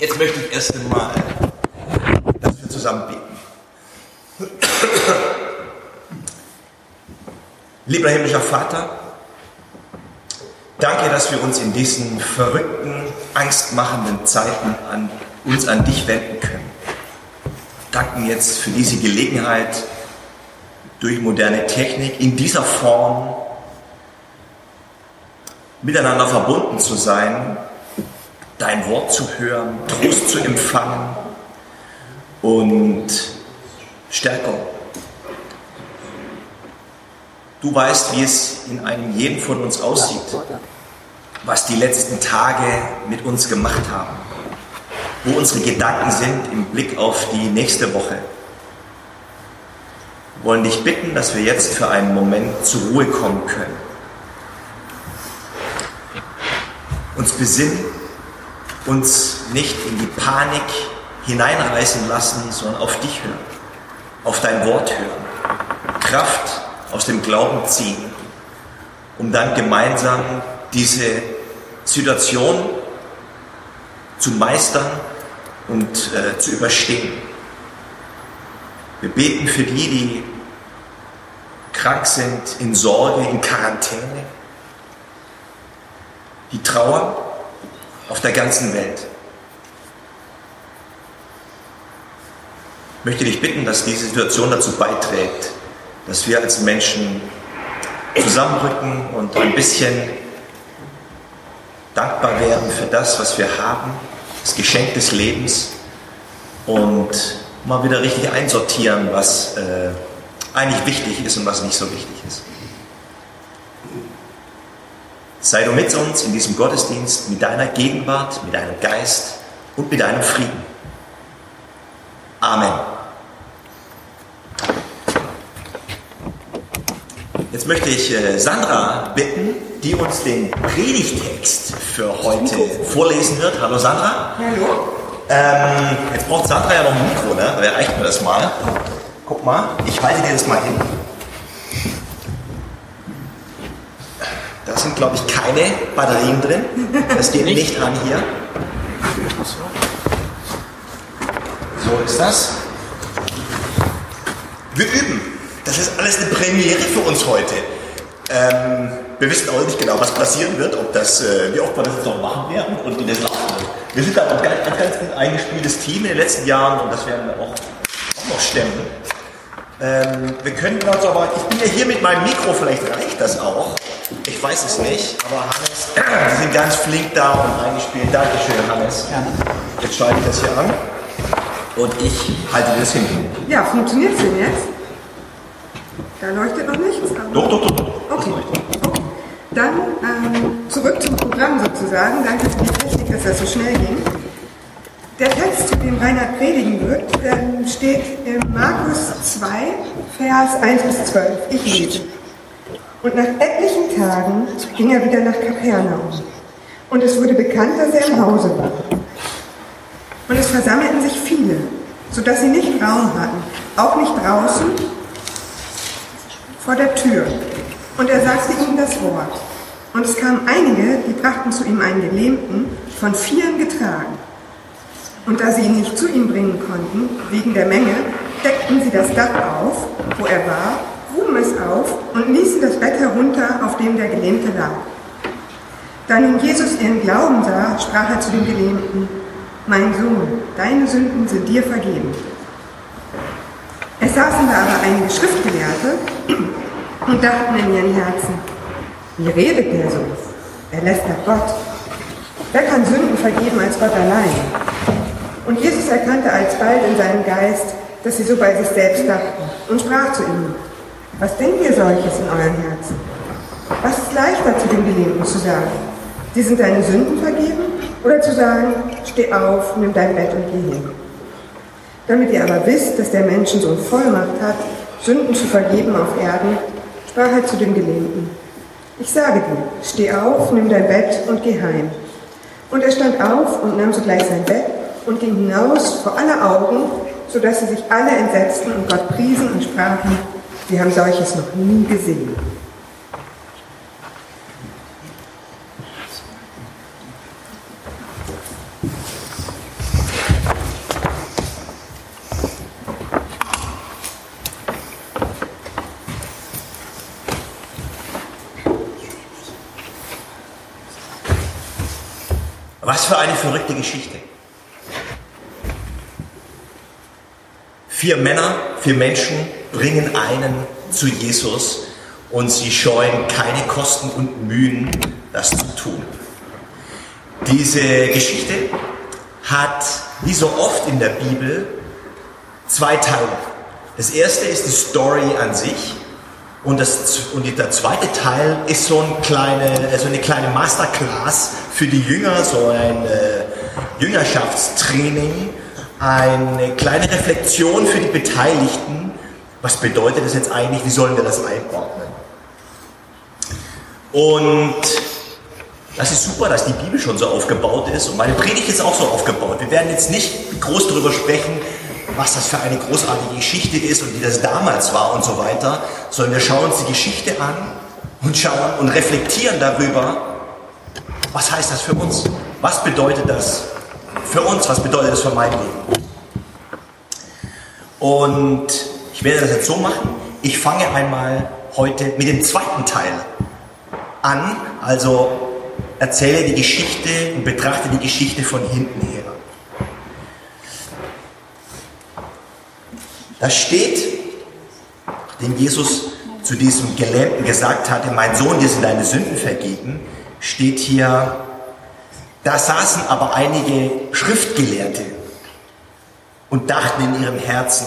Jetzt möchte ich erst einmal, dass wir zusammen beten. Lieber himmlischer Vater, danke, dass wir uns in diesen verrückten, angstmachenden Zeiten an uns an dich wenden können. Danken jetzt für diese Gelegenheit, durch moderne Technik in dieser Form miteinander verbunden zu sein, dein Wort zu hören, Trost zu empfangen und stärker. Du weißt, wie es in einem jeden von uns aussieht, was die letzten Tage mit uns gemacht haben, wo unsere Gedanken sind im Blick auf die nächste Woche. Wir wollen dich bitten, dass wir jetzt für einen Moment zur Ruhe kommen können. Uns besinnen uns nicht in die Panik hineinreißen lassen, sondern auf dich hören, auf dein Wort hören, Kraft aus dem Glauben ziehen, um dann gemeinsam diese Situation zu meistern und äh, zu überstehen. Wir beten für die, die krank sind, in Sorge, in Quarantäne, die trauern auf der ganzen Welt. Ich möchte dich bitten, dass diese Situation dazu beiträgt, dass wir als Menschen zusammenrücken und ein bisschen dankbar werden für das, was wir haben, das Geschenk des Lebens und mal wieder richtig einsortieren, was äh, eigentlich wichtig ist und was nicht so wichtig ist. Sei du mit uns in diesem Gottesdienst mit deiner Gegenwart, mit deinem Geist und mit deinem Frieden. Amen. Jetzt möchte ich äh, Sandra bitten, die uns den Predigtext für heute vorlesen wird. Hallo Sandra. Hallo. Ähm, jetzt braucht Sandra ja noch ein Mikro, ne? Wer reicht mir das mal? Guck mal, ich halte dir das mal hin. Da sind, glaube ich, keine Batterien drin. Das geht nicht an hier. So ist das. Wir üben. Das ist alles eine Premiere für uns heute. Ähm, wir wissen auch nicht genau, was passieren wird, ob das, äh, wie oft wir das jetzt noch machen werden und wie das laufen wird. Wir sind da ein ganz, ganz, ganz gut eingespieltes Team in den letzten Jahren und das werden wir auch, auch noch stemmen. Ähm, wir können uns aber, ich bin ja hier mit meinem Mikro, vielleicht reicht das auch. Ich weiß es nicht, aber Hannes, Sie sind ganz flink da und eingespielt. Dankeschön, Hannes. Jetzt schalte ich das hier an und ich halte das hin. Ja, funktioniert es denn jetzt? Da leuchtet noch nichts. Doch, doch, doch, doch. Okay. okay. Dann ähm, zurück zum Programm sozusagen. Danke für die Technik, dass das so schnell ging. Der Text, zu dem Reinhard predigen wird, ähm, steht in Markus 2, Vers 1 bis 12. Ich lese. Und nach etlichen Tagen ging er wieder nach Kapernaum. Und es wurde bekannt, dass er im Hause war. Und es versammelten sich viele, sodass sie nicht Raum hatten, auch nicht draußen vor der Tür. Und er sagte ihnen das Wort. Und es kamen einige, die brachten zu ihm einen Gelähmten, von vielen getragen. Und da sie ihn nicht zu ihm bringen konnten, wegen der Menge, deckten sie das Dach auf, wo er war, gruben es auf und ließen das Bett herunter, auf dem der Gelähmte lag. Da nun Jesus ihren Glauben sah, sprach er zu dem Gelähmten, Mein Sohn, deine Sünden sind dir vergeben. Es saßen da aber einige Schriftgelehrte und dachten in ihren Herzen, wie redet der so? Er lästert Gott. Wer kann Sünden vergeben als Gott allein? Und Jesus erkannte alsbald in seinem Geist, dass sie so bei sich selbst dachten und sprach zu ihnen, was denkt ihr solches in euren Herzen? Was ist leichter zu dem Gelähmten zu sagen? Die sind deine Sünden vergeben? Oder zu sagen, steh auf, nimm dein Bett und geh hin? Damit ihr aber wisst, dass der Menschensohn Vollmacht hat, Sünden zu vergeben auf Erden, sprach er zu dem Gelähmten. Ich sage dir, steh auf, nimm dein Bett und geh heim. Und er stand auf und nahm sogleich sein Bett und ging hinaus vor aller Augen, sodass sie sich alle entsetzten und Gott priesen und sprachen, wir haben solches noch nie gesehen. verrückte Geschichte. Vier Männer, vier Menschen bringen einen zu Jesus und sie scheuen keine Kosten und Mühen, das zu tun. Diese Geschichte hat, wie so oft in der Bibel, zwei Teile. Das erste ist die Story an sich und, das, und der zweite Teil ist so, ein kleine, so eine kleine Masterclass für die Jünger, so ein äh, Jüngerschaftstraining, eine kleine Reflexion für die Beteiligten. Was bedeutet das jetzt eigentlich? Wie sollen wir das einordnen? Und das ist super, dass die Bibel schon so aufgebaut ist und meine Predigt ist auch so aufgebaut. Wir werden jetzt nicht groß darüber sprechen, was das für eine großartige Geschichte ist und wie das damals war und so weiter, sondern wir schauen uns die Geschichte an und schauen und reflektieren darüber, was heißt das für uns? Was bedeutet das für uns? Was bedeutet das für mein Leben? Und ich werde das jetzt so machen. Ich fange einmal heute mit dem zweiten Teil an, also erzähle die Geschichte und betrachte die Geschichte von hinten her. Da steht, nachdem Jesus zu diesem Gelähmten gesagt hatte, mein Sohn, dir sind deine Sünden vergeben, steht hier, da saßen aber einige Schriftgelehrte und dachten in ihrem Herzen,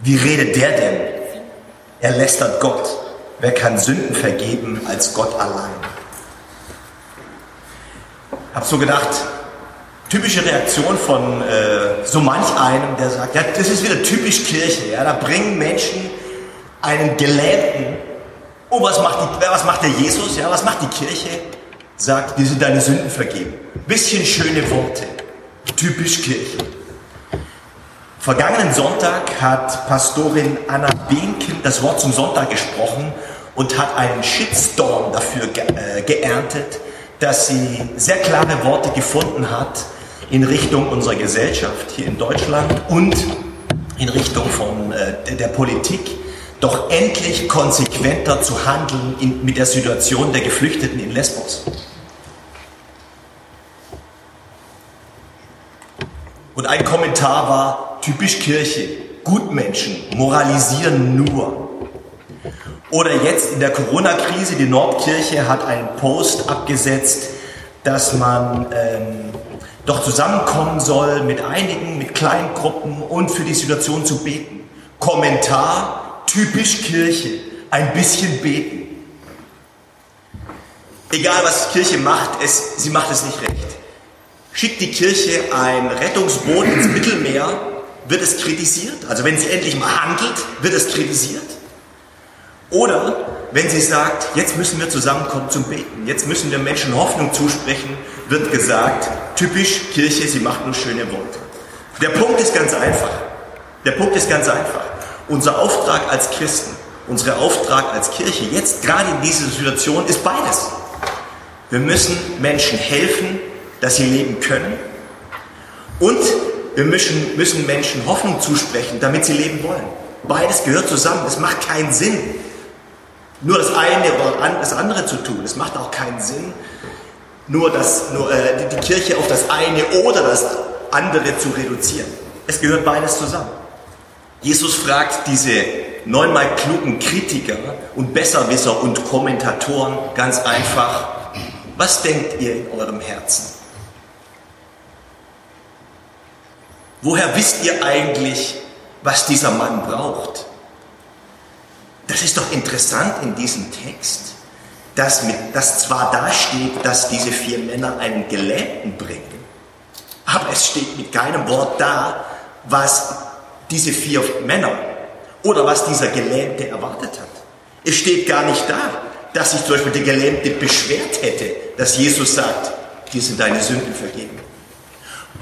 wie redet der denn? Er lästert Gott. Wer kann Sünden vergeben als Gott allein? Hab so gedacht, typische Reaktion von äh, so manch einem, der sagt, ja, das ist wieder typisch Kirche. Ja, da bringen Menschen einen Gelähmten. Oh, was macht, die, was macht der Jesus? Ja, was macht die Kirche? Sagt, dir sind deine Sünden vergeben. Bisschen schöne Worte. Typisch Kirche. Vergangenen Sonntag hat Pastorin Anna Behnkind das Wort zum Sonntag gesprochen und hat einen Shitstorm dafür ge äh, geerntet, dass sie sehr klare Worte gefunden hat, in Richtung unserer Gesellschaft hier in Deutschland und in Richtung von äh, der Politik, doch endlich konsequenter zu handeln in, mit der Situation der Geflüchteten in Lesbos. Und ein Kommentar war typisch Kirche, Gutmenschen moralisieren nur. Oder jetzt in der Corona-Krise, die Nordkirche hat einen Post abgesetzt, dass man ähm, doch zusammenkommen soll mit einigen, mit kleinen Gruppen und für die Situation zu beten. Kommentar, typisch Kirche, ein bisschen beten. Egal was Kirche macht, es, sie macht es nicht recht. Schickt die Kirche ein Rettungsboot ins Mittelmeer, wird es kritisiert. Also wenn sie endlich mal handelt, wird es kritisiert. Oder wenn sie sagt, jetzt müssen wir zusammenkommen zum Beten, jetzt müssen wir Menschen Hoffnung zusprechen, wird gesagt, typisch Kirche, sie macht nur schöne Worte. Der Punkt ist ganz einfach. Der Punkt ist ganz einfach. Unser Auftrag als Christen, unser Auftrag als Kirche, jetzt gerade in dieser Situation, ist beides. Wir müssen Menschen helfen, dass sie leben können. Und wir müssen, müssen Menschen Hoffnung zusprechen, damit sie leben wollen. Beides gehört zusammen. Es macht keinen Sinn, nur das eine oder das andere zu tun. Es macht auch keinen Sinn, nur, das, nur äh, die Kirche auf das eine oder das andere zu reduzieren. Es gehört beides zusammen. Jesus fragt diese neunmal klugen Kritiker und Besserwisser und Kommentatoren ganz einfach, was denkt ihr in eurem Herzen? Woher wisst ihr eigentlich, was dieser Mann braucht? Das ist doch interessant in diesem Text, dass, mit, dass zwar da steht, dass diese vier Männer einen Gelähmten bringen, aber es steht mit keinem Wort da, was diese vier Männer oder was dieser Gelähmte erwartet hat. Es steht gar nicht da, dass sich zum Beispiel der Gelähmte beschwert hätte, dass Jesus sagt, dir sind deine Sünden vergeben.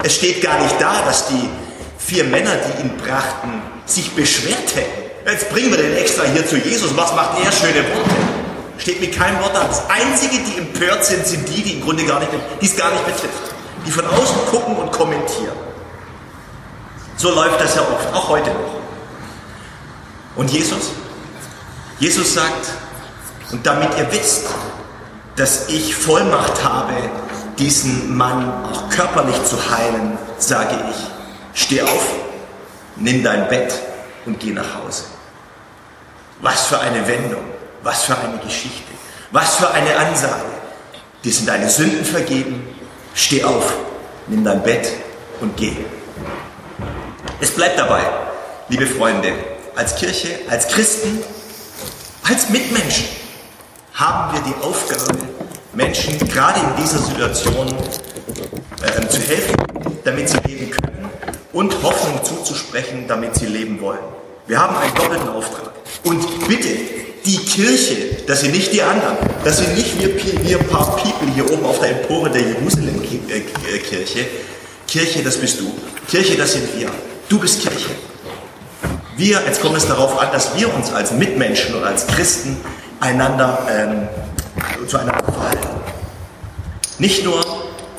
Es steht gar nicht da, dass die vier Männer, die ihn brachten, sich beschwert hätten Jetzt bringen wir den extra hier zu Jesus. Was macht er? Schöne Worte. Steht mit keinem Wort da. Das Einzige, die empört sind, sind die, die im Grunde gar nicht, die es gar nicht betrifft. Die von außen gucken und kommentieren. So läuft das ja oft, auch heute noch. Und Jesus? Jesus sagt, und damit ihr wisst, dass ich Vollmacht habe, diesen Mann auch körperlich zu heilen, sage ich, steh auf, nimm dein Bett und geh nach Hause. Was für eine Wendung, was für eine Geschichte, was für eine Ansage. Dir sind deine Sünden vergeben, steh auf, nimm dein Bett und geh. Es bleibt dabei, liebe Freunde, als Kirche, als Christen, als Mitmenschen haben wir die Aufgabe, Menschen gerade in dieser Situation äh, zu helfen, damit sie leben können und Hoffnung zuzusprechen, damit sie leben wollen. Wir haben einen doppelten Auftrag. Und bitte, die Kirche, das sind nicht die anderen, das sind nicht wir, wir ein paar People hier oben auf der Empore der Jerusalem-Kirche. Kirche, das bist du. Kirche, das sind wir. Du bist Kirche. Wir, jetzt kommt es darauf an, dass wir uns als Mitmenschen und als Christen einander ähm, zueinander verhalten. Nicht nur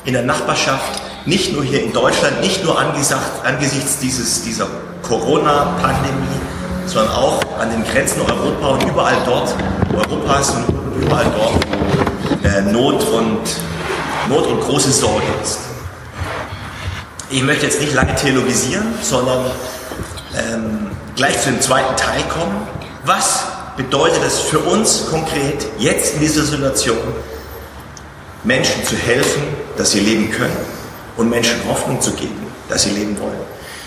in der Nachbarschaft, nicht nur hier in Deutschland, nicht nur angesichts dieses, dieser Corona-Pandemie, sondern auch an den Grenzen Europa und überall dort, Europas und überall dort, äh, Not, und, Not und große Sorge ist. Ich möchte jetzt nicht lange theologisieren, sondern ähm, gleich zu dem zweiten Teil kommen. Was bedeutet es für uns konkret, jetzt in dieser Situation, Menschen zu helfen, dass sie leben können und Menschen Hoffnung zu geben, dass sie leben wollen?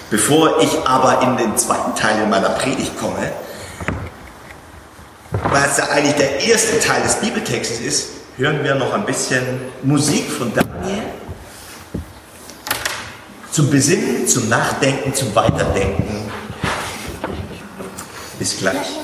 Bevor ich aber in den zweiten Teil meiner Predigt komme, weil es ja eigentlich der erste Teil des Bibeltextes ist, hören wir noch ein bisschen Musik von Daniel zum Besinnen, zum Nachdenken, zum Weiterdenken. Bis gleich.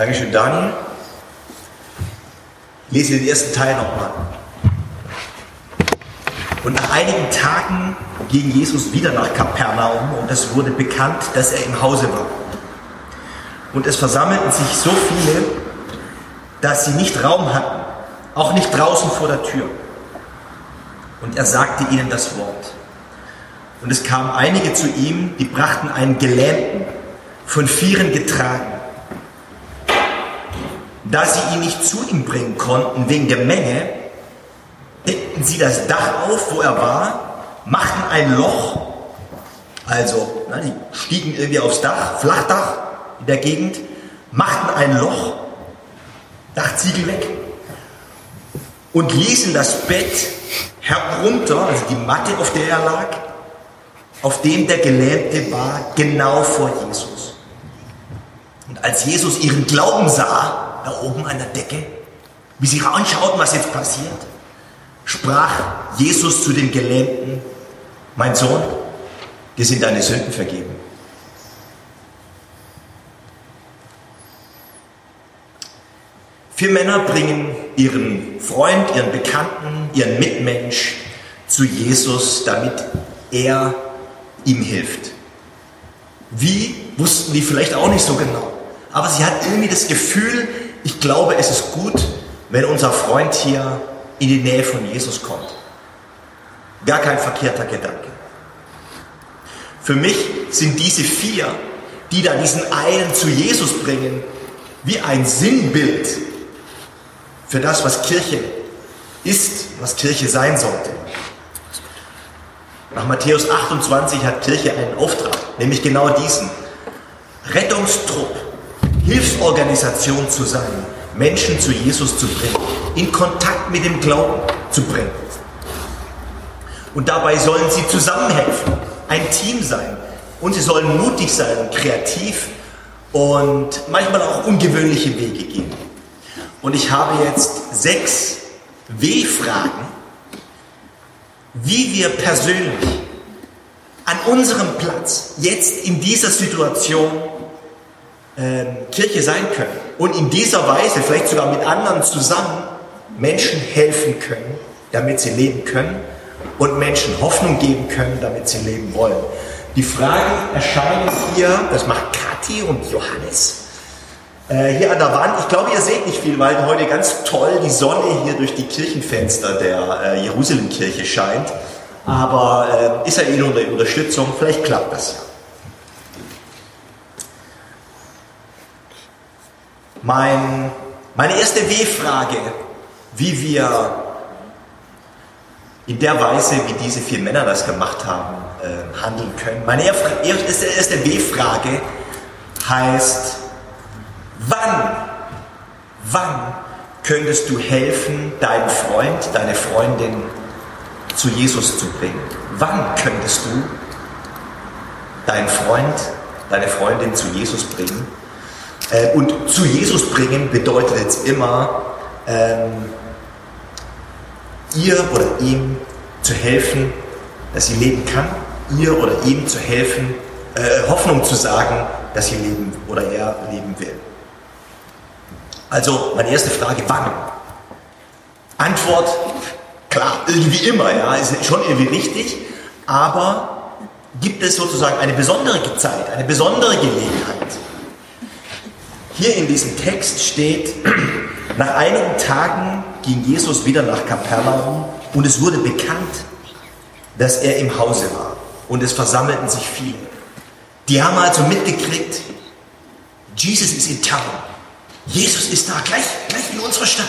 Dankeschön, Daniel. Ich lese den ersten Teil nochmal. Und nach einigen Tagen ging Jesus wieder nach Kapernaum und es wurde bekannt, dass er im Hause war. Und es versammelten sich so viele, dass sie nicht Raum hatten, auch nicht draußen vor der Tür. Und er sagte ihnen das Wort. Und es kamen einige zu ihm, die brachten einen Gelähmten, von Vieren getragen. Da sie ihn nicht zu ihm bringen konnten wegen der Menge, deckten sie das Dach auf, wo er war, machten ein Loch, also na, die stiegen irgendwie aufs Dach, Flachdach in der Gegend, machten ein Loch, Dachziegel weg und ließen das Bett herunter, also die Matte, auf der er lag, auf dem der Gelähmte war, genau vor Jesus. Und als Jesus ihren Glauben sah, da oben an der Decke, wie sie anschauten, was jetzt passiert, sprach Jesus zu dem Gelähmten, mein Sohn, dir sind deine Sünden vergeben. Vier Männer bringen ihren Freund, ihren Bekannten, ihren Mitmensch zu Jesus, damit er ihm hilft. Wie, wussten die vielleicht auch nicht so genau. Aber sie hat irgendwie das Gefühl, ich glaube, es ist gut, wenn unser Freund hier in die Nähe von Jesus kommt. Gar kein verkehrter Gedanke. Für mich sind diese vier, die da diesen einen zu Jesus bringen, wie ein Sinnbild für das, was Kirche ist, was Kirche sein sollte. Nach Matthäus 28 hat Kirche einen Auftrag, nämlich genau diesen. Rettungstrupp, Hilfsorganisation zu sein, Menschen zu Jesus zu bringen, in Kontakt mit dem Glauben zu bringen. Und dabei sollen sie zusammenhelfen, ein Team sein. Und sie sollen mutig sein kreativ und manchmal auch ungewöhnliche Wege gehen. Und ich habe jetzt sechs W-Fragen, wie wir persönlich an unserem Platz jetzt in dieser Situation äh, Kirche sein können und in dieser Weise, vielleicht sogar mit anderen zusammen, Menschen helfen können, damit sie leben können und Menschen Hoffnung geben können, damit sie leben wollen. Die Fragen erscheinen hier, das macht Kathi und Johannes, äh, hier an der Wand. Ich glaube, ihr seht nicht viel, weil heute ganz toll die Sonne hier durch die Kirchenfenster der äh, Jerusalemkirche scheint. Aber äh, ist ja eh nur eine Unterstützung, vielleicht klappt das ja. Mein, meine erste W-Frage, wie wir in der Weise, wie diese vier Männer das gemacht haben, äh, handeln können. Meine erste, erste W-Frage heißt, wann, wann könntest du helfen, deinen Freund, deine Freundin zu Jesus zu bringen? Wann könntest du deinen Freund, deine Freundin zu Jesus bringen? Äh, und zu Jesus bringen bedeutet jetzt immer, ähm, ihr oder ihm zu helfen, dass sie leben kann, ihr oder ihm zu helfen, äh, Hoffnung zu sagen, dass sie leben oder er leben will. Also meine erste Frage, wann? Antwort, klar, irgendwie immer, ja, ist schon irgendwie richtig, aber gibt es sozusagen eine besondere Zeit, eine besondere Gelegenheit? Hier in diesem Text steht, nach einigen Tagen ging Jesus wieder nach Kapernaum und es wurde bekannt, dass er im Hause war und es versammelten sich viele. Die haben also mitgekriegt, Jesus ist in town. Jesus ist da, gleich, gleich in unserer Stadt.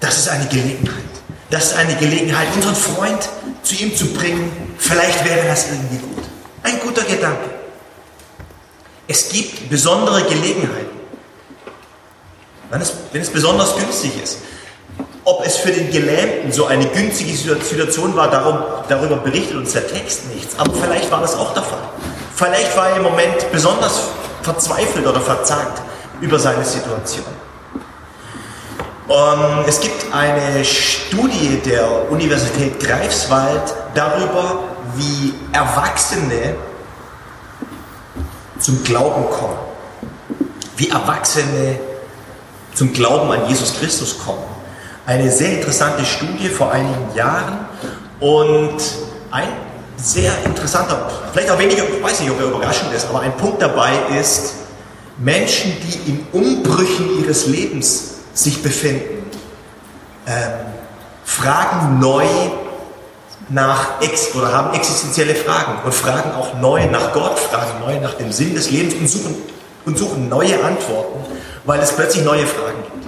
Das ist eine Gelegenheit. Das ist eine Gelegenheit, unseren Freund zu ihm zu bringen. Vielleicht wäre das irgendwie gut. Ein guter Gedanke. Es gibt besondere Gelegenheiten, wenn es, wenn es besonders günstig ist. Ob es für den Gelähmten so eine günstige Situation war, darum, darüber berichtet uns der Text nichts. Aber vielleicht war das auch der Fall. Vielleicht war er im Moment besonders verzweifelt oder verzagt über seine Situation. Um, es gibt eine Studie der Universität Greifswald darüber, wie Erwachsene zum Glauben kommen. wie Erwachsene zum Glauben an Jesus Christus kommen. Eine sehr interessante Studie vor einigen Jahren und ein sehr interessanter, vielleicht auch weniger, ich weiß nicht, ob er überraschend ist, aber ein Punkt dabei ist, Menschen, die in Umbrüchen ihres Lebens sich befinden, ähm, fragen neu nach Ex oder haben existenzielle Fragen und fragen auch neu nach Gott, fragen neu nach dem Sinn des Lebens und suchen, und suchen neue Antworten, weil es plötzlich neue Fragen gibt.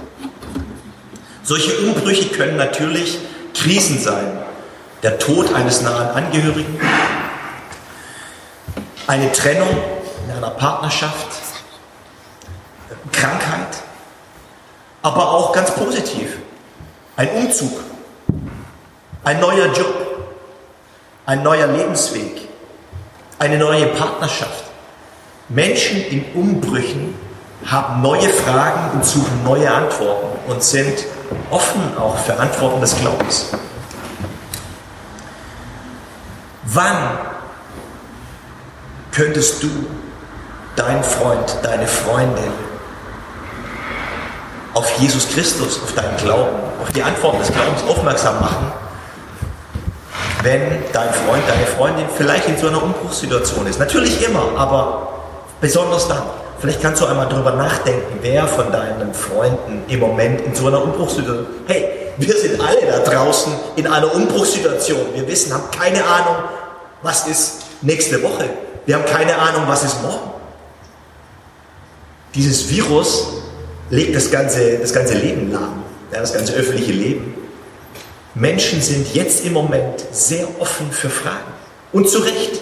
Solche Umbrüche können natürlich Krisen sein. Der Tod eines nahen Angehörigen, eine Trennung in einer Partnerschaft, Krankheit, aber auch ganz positiv. Ein Umzug, ein neuer Job, ein neuer Lebensweg, eine neue Partnerschaft. Menschen in Umbrüchen haben neue Fragen und suchen neue Antworten und sind offen auch für Antworten des Glaubens. Wann könntest du deinen Freund, deine Freundin auf Jesus Christus, auf deinen Glauben, auf die Antworten des Glaubens aufmerksam machen, wenn dein Freund, deine Freundin vielleicht in so einer Umbruchssituation ist. Natürlich immer, aber besonders dann. Vielleicht kannst du einmal darüber nachdenken, wer von deinen Freunden im Moment in so einer Umbruchssituation. Hey, wir sind alle da draußen in einer Umbruchssituation. Wir wissen, haben keine Ahnung, was ist nächste Woche. Wir haben keine Ahnung, was ist morgen. Dieses Virus legt das ganze, das ganze Leben lahm, ja, das ganze öffentliche Leben. Menschen sind jetzt im Moment sehr offen für Fragen. Und zu Recht.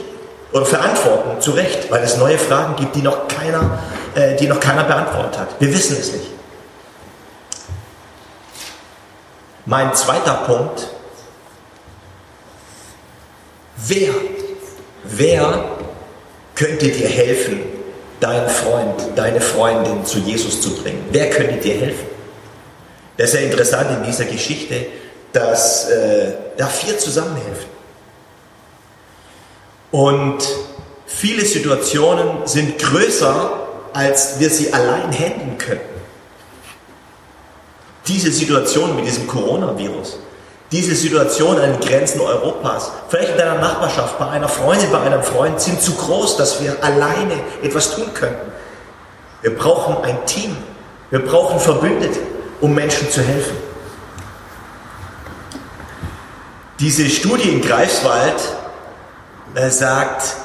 Oder für Antworten, zu Recht, weil es neue Fragen gibt, die noch keiner, äh, die noch keiner beantwortet hat. Wir wissen es nicht. Mein zweiter Punkt. Wer, wer könnte dir helfen, deinen Freund, deine Freundin zu Jesus zu bringen? Wer könnte dir helfen? Das ist ja interessant in dieser Geschichte, dass äh, da vier zusammenhelfen. Und viele Situationen sind größer, als wir sie allein handeln können. Diese Situation mit diesem Coronavirus, diese Situation an den Grenzen Europas, vielleicht in deiner Nachbarschaft, bei einer Freundin, bei einem Freund, sind zu groß, dass wir alleine etwas tun könnten. Wir brauchen ein Team. Wir brauchen Verbündete, um Menschen zu helfen. Diese Studie in Greifswald äh, sagt,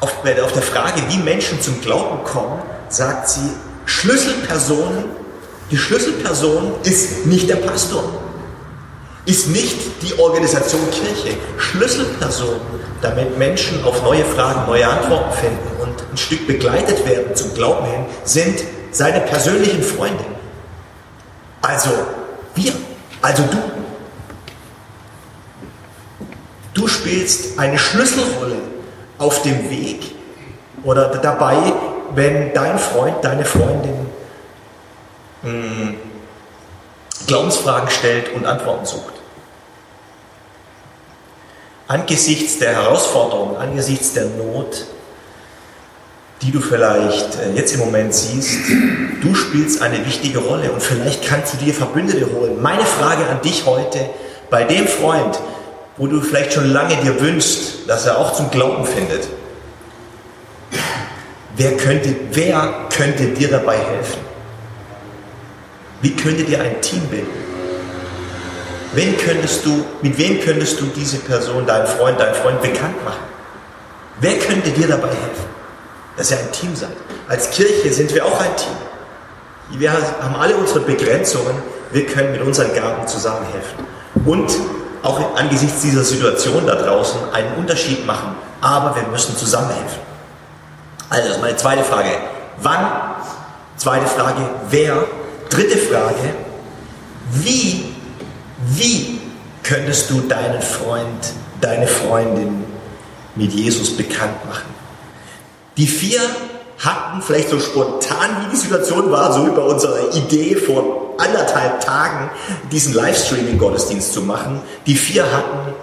auf, auf der Frage, wie Menschen zum Glauben kommen, sagt sie, Schlüsselpersonen, die Schlüsselperson ist nicht der Pastor, ist nicht die Organisation Kirche. Schlüsselperson, damit Menschen auf neue Fragen neue Antworten finden und ein Stück begleitet werden zum Glauben hin, sind seine persönlichen Freunde. Also wir, also du. Du spielst eine Schlüsselrolle auf dem Weg oder dabei, wenn dein Freund, deine Freundin hm, Glaubensfragen stellt und Antworten sucht. Angesichts der Herausforderung, angesichts der Not, die du vielleicht äh, jetzt im Moment siehst, du spielst eine wichtige Rolle und vielleicht kannst du dir Verbündete holen. Meine Frage an dich heute, bei dem Freund, wo du vielleicht schon lange dir wünschst, dass er auch zum Glauben findet, wer könnte, wer könnte dir dabei helfen? Wie könntet ihr ein Team bilden? Wen könntest du, mit wem könntest du diese Person, deinen Freund, deinen Freund bekannt machen? Wer könnte dir dabei helfen? Dass ihr ein Team seid. Als Kirche sind wir auch ein Team. Wir haben alle unsere Begrenzungen. Wir können mit unseren Gaben zusammenhelfen. Und auch angesichts dieser Situation da draußen einen Unterschied machen. Aber wir müssen zusammenhelfen. Also, das ist meine zweite Frage. Wann? Zweite Frage, wer? Dritte Frage, wie, wie könntest du deinen Freund, deine Freundin mit Jesus bekannt machen? Die vier hatten vielleicht so spontan, wie die Situation war, so über unsere Idee vor anderthalb Tagen, diesen Livestreaming-Gottesdienst zu machen. Die vier hatten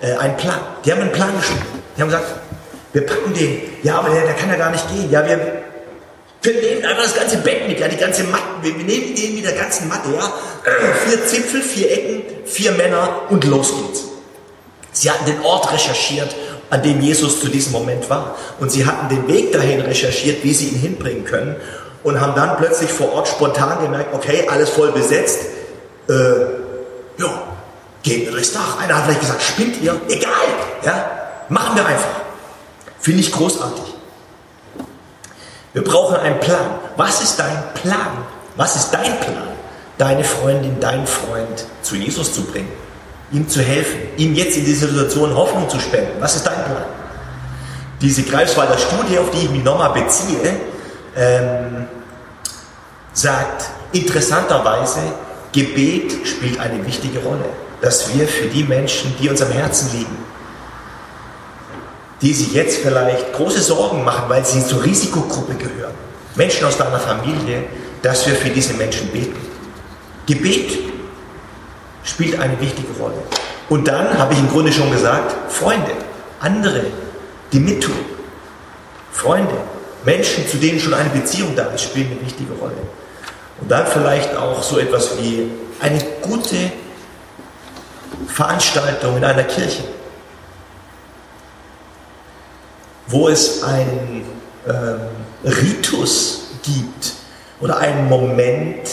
äh, einen Plan. Die haben einen Plan geschrieben. Die haben gesagt, wir packen den. Ja, aber der, der kann ja gar nicht gehen. Ja, wir, Wir nehmen einfach das ganze Bett mit, ja, die ganze Matten. Wir, wir nehmen den mit der ganzen Matte, ja. Vier Zipfel, vier Ecken, vier Männer und los geht's. Sie hatten den Ort recherchiert, an dem Jesus zu diesem Moment war. Und sie hatten den Weg dahin recherchiert, wie sie ihn hinbringen können. Und haben dann plötzlich vor Ort spontan gemerkt, okay, alles voll besetzt. Äh, ja, gehen wir durchs Dach. Einer hat vielleicht gesagt, spinnt ihr? Egal, ja, machen wir einfach. Finde ich großartig. Wir brauchen einen Plan. Was ist dein Plan? Was ist dein Plan, deine Freundin, deinen Freund zu Jesus zu bringen? Ihm zu helfen, ihm jetzt in dieser Situation Hoffnung zu spenden. Was ist dein Plan? Diese Greifswalder Studie, auf die ich mich nochmal beziehe, ähm, sagt interessanterweise, Gebet spielt eine wichtige Rolle. Dass wir für die Menschen, die uns am Herzen liegen, die sich jetzt vielleicht große Sorgen machen, weil sie zur Risikogruppe gehören, Menschen aus deiner Familie, dass wir für diese Menschen beten. Gebet spielt eine wichtige Rolle. Und dann habe ich im Grunde schon gesagt, Freunde, andere, die mittun. Freunde, Menschen, zu denen schon eine Beziehung da ist, spielen eine wichtige Rolle. Und dann vielleicht auch so etwas wie eine gute Veranstaltung in einer Kirche wo es einen ähm, Ritus gibt oder einen Moment,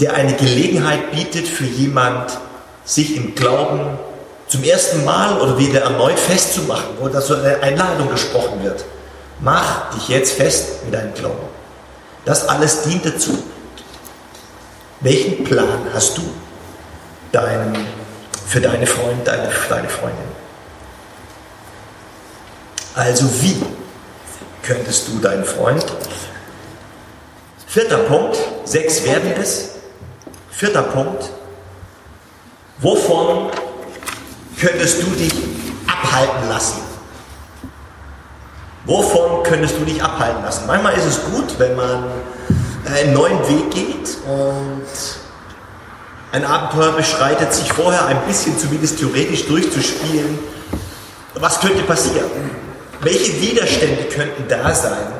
der eine Gelegenheit bietet für jemand, sich im Glauben zum ersten Mal oder wieder erneut festzumachen, wo da so eine Einladung gesprochen wird. Mach dich jetzt fest mit deinem Glauben. Das alles dient dazu. Welchen Plan hast du deinen, für deine Freunde, deine, deine Freundin? Also wie könntest du deinen Freund? Vierter Punkt, sechs werden es. Vierter Punkt, wovon könntest du dich abhalten lassen? Wovon könntest du dich abhalten lassen? Manchmal ist es gut, wenn man einen neuen Weg geht und ein Abenteuer beschreitet, sich vorher ein bisschen zumindest theoretisch durchzuspielen. Was könnte passieren? Welche Widerstände könnten da sein?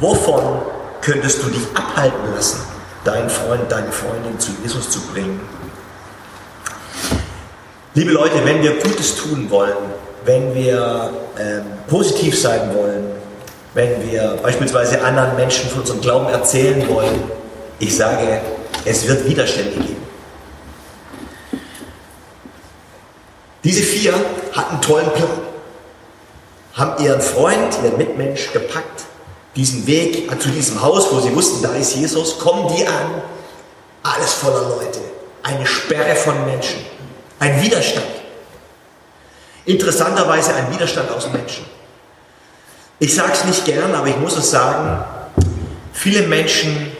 Wovon könntest du dich abhalten lassen, deinen Freund, deine Freundin zu Jesus zu bringen? Liebe Leute, wenn wir Gutes tun wollen, wenn wir ähm, positiv sein wollen, wenn wir beispielsweise anderen Menschen von unserem Glauben erzählen wollen, ich sage, es wird Widerstände geben. Diese vier hatten einen tollen Plan haben ihren Freund, ihren Mitmensch gepackt, diesen Weg zu diesem Haus, wo sie wussten, da ist Jesus, kommen die an, alles voller Leute, eine Sperre von Menschen, ein Widerstand. Interessanterweise ein Widerstand aus Menschen. Ich sage es nicht gern, aber ich muss es sagen, viele Menschen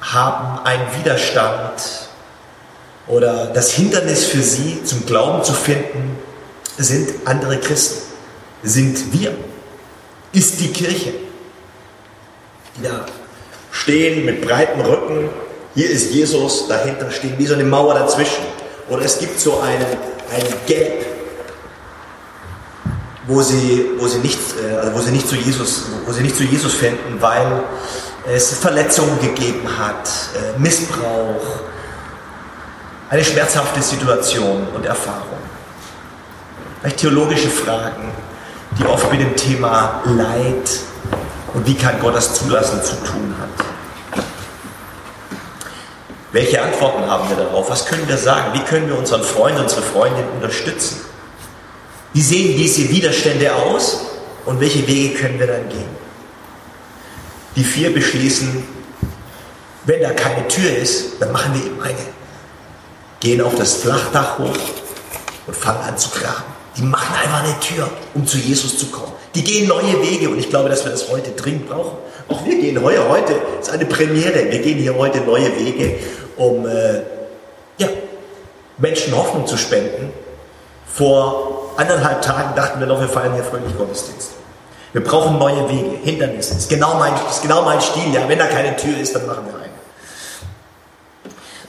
haben einen Widerstand oder das Hindernis für sie zum Glauben zu finden, sind andere Christen sind wir, ist die Kirche, die da stehen mit breiten Rücken. Hier ist Jesus, dahinter stehen wie so eine Mauer dazwischen. Oder es gibt so einen, einen Gap, wo sie, wo, sie nicht, äh, also wo, sie nicht zu Jesus, wo sie nicht zu Jesus finden, weil es Verletzungen gegeben hat, äh, Missbrauch, eine schmerzhafte Situation und Erfahrung. Vielleicht theologische Fragen, die oft mit dem Thema Leid und wie kann Gott das zulassen zu tun hat. Welche Antworten haben wir darauf? Was können wir sagen? Wie können wir unseren Freund, unsere Freundin unterstützen? Wie sehen diese Widerstände aus und welche Wege können wir dann gehen? Die vier beschließen, wenn da keine Tür ist, dann machen wir eben eine. Gehen auf das Flachdach hoch und fangen an zu graben. Die machen einfach eine Tür, um zu Jesus zu kommen. Die gehen neue Wege und ich glaube, dass wir das heute dringend brauchen. Auch wir gehen heute, heute ist eine Premiere. Wir gehen hier heute neue Wege, um äh, ja, Menschen Hoffnung zu spenden. Vor anderthalb Tagen dachten wir noch, wir feiern hier fröhlich Gottesdienst. Wir brauchen neue Wege, Hindernisse. Das ist genau mein, ist genau mein Stil. Ja, wenn da keine Tür ist, dann machen wir eine.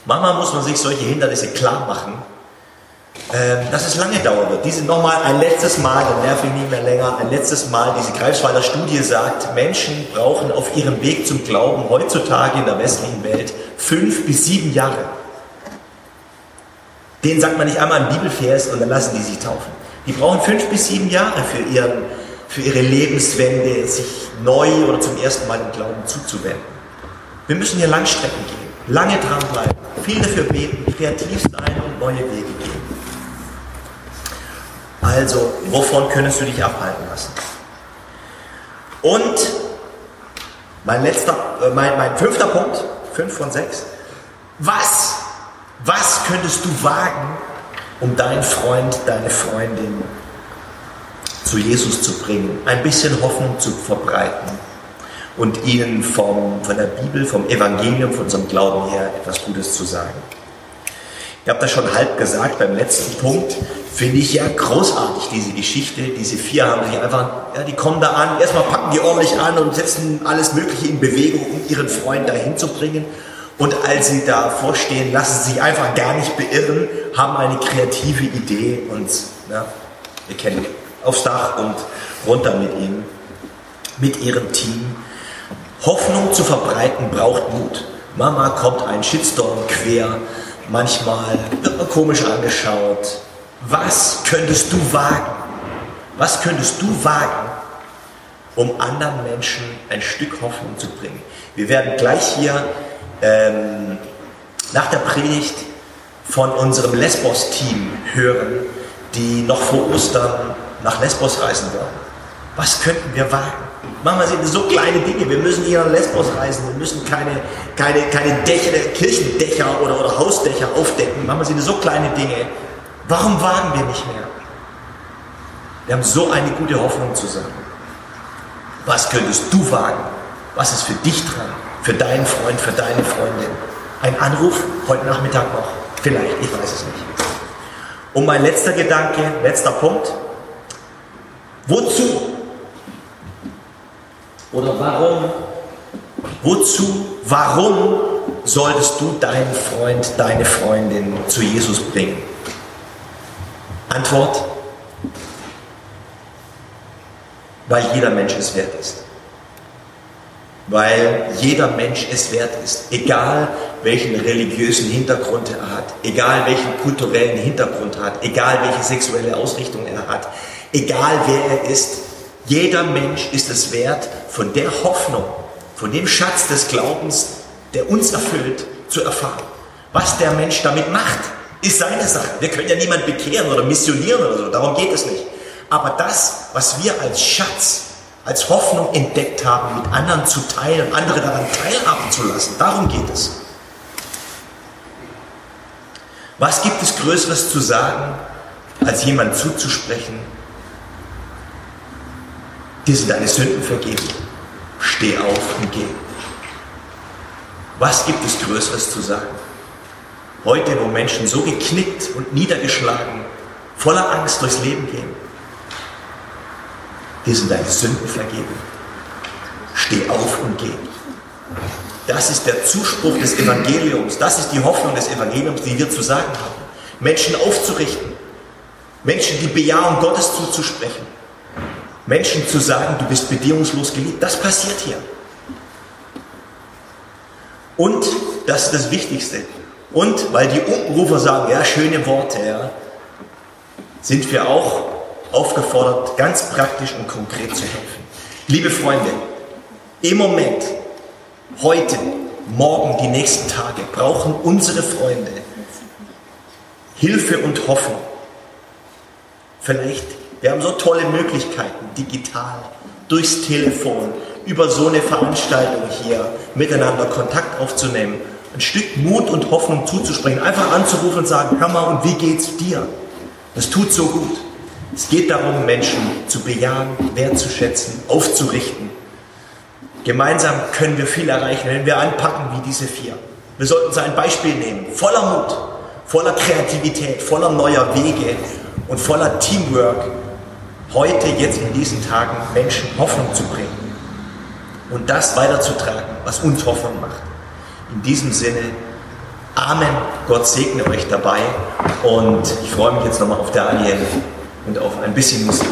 Manchmal muss man sich solche Hindernisse klar machen ähm, dass es lange dauern wird. Diese nochmal ein letztes Mal, dann nerv ich nicht mehr länger, ein letztes Mal, diese Greifswalder Studie sagt, Menschen brauchen auf ihrem Weg zum Glauben heutzutage in der westlichen Welt fünf bis sieben Jahre. Den sagt man nicht einmal ein Bibelvers und dann lassen die sich taufen. Die brauchen fünf bis sieben Jahre für, ihren, für ihre Lebenswende, sich neu oder zum ersten Mal im Glauben zuzuwenden. Wir müssen hier Langstrecken gehen, lange dranbleiben, viel dafür beten, kreativ sein und neue Wege gehen. Also, wovon könntest du dich abhalten lassen? Und mein letzter, äh, mein, mein fünfter Punkt, fünf von sechs. Was, was könntest du wagen, um deinen Freund, deine Freundin zu Jesus zu bringen, ein bisschen Hoffnung zu verbreiten und ihnen vom, von der Bibel, vom Evangelium, von unserem Glauben her etwas Gutes zu sagen? Ich habe das schon halb gesagt beim letzten Punkt. Finde ich ja großartig, diese Geschichte. Diese vier haben sich einfach, ja, die kommen da an, erstmal packen die ordentlich an und setzen alles Mögliche in Bewegung, um ihren Freund dahin zu bringen. Und als sie da vorstehen, lassen sie sich einfach gar nicht beirren, haben eine kreative Idee und ja, wir kennen aufs Dach und runter mit ihnen, mit ihrem Team. Hoffnung zu verbreiten braucht Mut. Mama kommt ein Shitstorm quer, manchmal komisch angeschaut. Was könntest du wagen? Was könntest du wagen, um anderen Menschen ein Stück Hoffnung zu bringen? Wir werden gleich hier ähm, nach der Predigt von unserem Lesbos-Team hören, die noch vor Ostern nach Lesbos reisen wollen. Was könnten wir wagen? Machen wir so kleine Dinge. Wir müssen hier nach Lesbos reisen. Wir müssen keine, keine, keine Dächer, Kirchendächer oder, oder Hausdächer aufdecken. Machen wir so kleine Dinge. Warum wagen wir nicht mehr? Wir haben so eine gute Hoffnung zusammen. Was könntest du wagen? Was ist für dich dran? Für deinen Freund, für deine Freundin? Ein Anruf heute Nachmittag noch? Vielleicht, ich weiß es nicht. Und mein letzter Gedanke, letzter Punkt. Wozu oder warum? Wozu, warum solltest du deinen Freund, deine Freundin zu Jesus bringen? Antwort, weil jeder Mensch es wert ist. Weil jeder Mensch es wert ist, egal welchen religiösen Hintergrund er hat, egal welchen kulturellen Hintergrund er hat, egal welche sexuelle Ausrichtung er hat, egal wer er ist, jeder Mensch ist es wert, von der Hoffnung, von dem Schatz des Glaubens, der uns erfüllt, zu erfahren. Was der Mensch damit macht, ist seine Sache. Wir können ja niemand bekehren oder missionieren oder so, darum geht es nicht. Aber das, was wir als Schatz, als Hoffnung entdeckt haben, mit anderen zu teilen, andere daran teilhaben zu lassen, darum geht es. Was gibt es Größeres zu sagen, als jemand zuzusprechen, Dir sind deine Sünden vergeben. Steh auf und geh. Was gibt es Größeres zu sagen? Heute, wo Menschen so geknickt und niedergeschlagen, voller Angst durchs Leben gehen. Dir sind deine Sünden vergeben. Steh auf und geh. Das ist der Zuspruch des Evangeliums. Das ist die Hoffnung des Evangeliums, die wir zu sagen haben. Menschen aufzurichten. Menschen die Bejahung Gottes zuzusprechen. Menschen zu sagen, du bist bedingungslos geliebt. Das passiert hier. Und, das ist das Wichtigste, und weil die Unkenrufer sagen, ja, schöne Worte, ja, sind wir auch aufgefordert, ganz praktisch und konkret zu helfen. Liebe Freunde, im Moment, heute, morgen, die nächsten Tage brauchen unsere Freunde Hilfe und Hoffnung. Vielleicht wir haben so tolle Möglichkeiten, digital, durchs Telefon, über so eine Veranstaltung hier miteinander Kontakt aufzunehmen, ein Stück Mut und Hoffnung zuzusprechen, einfach anzurufen und sagen, hör mal, und wie geht's dir? Das tut so gut. Es geht darum, Menschen zu bejahen, wertzuschätzen, aufzurichten. Gemeinsam können wir viel erreichen, wenn wir anpacken wie diese vier. Wir sollten uns ein Beispiel nehmen, voller Mut, voller Kreativität, voller neuer Wege und voller Teamwork heute, jetzt in diesen Tagen Menschen Hoffnung zu bringen und das weiterzutragen, was uns Hoffnung macht. In diesem Sinne, Amen. Gott segne euch dabei. Und ich freue mich jetzt nochmal auf Daniel und auf ein bisschen Musik.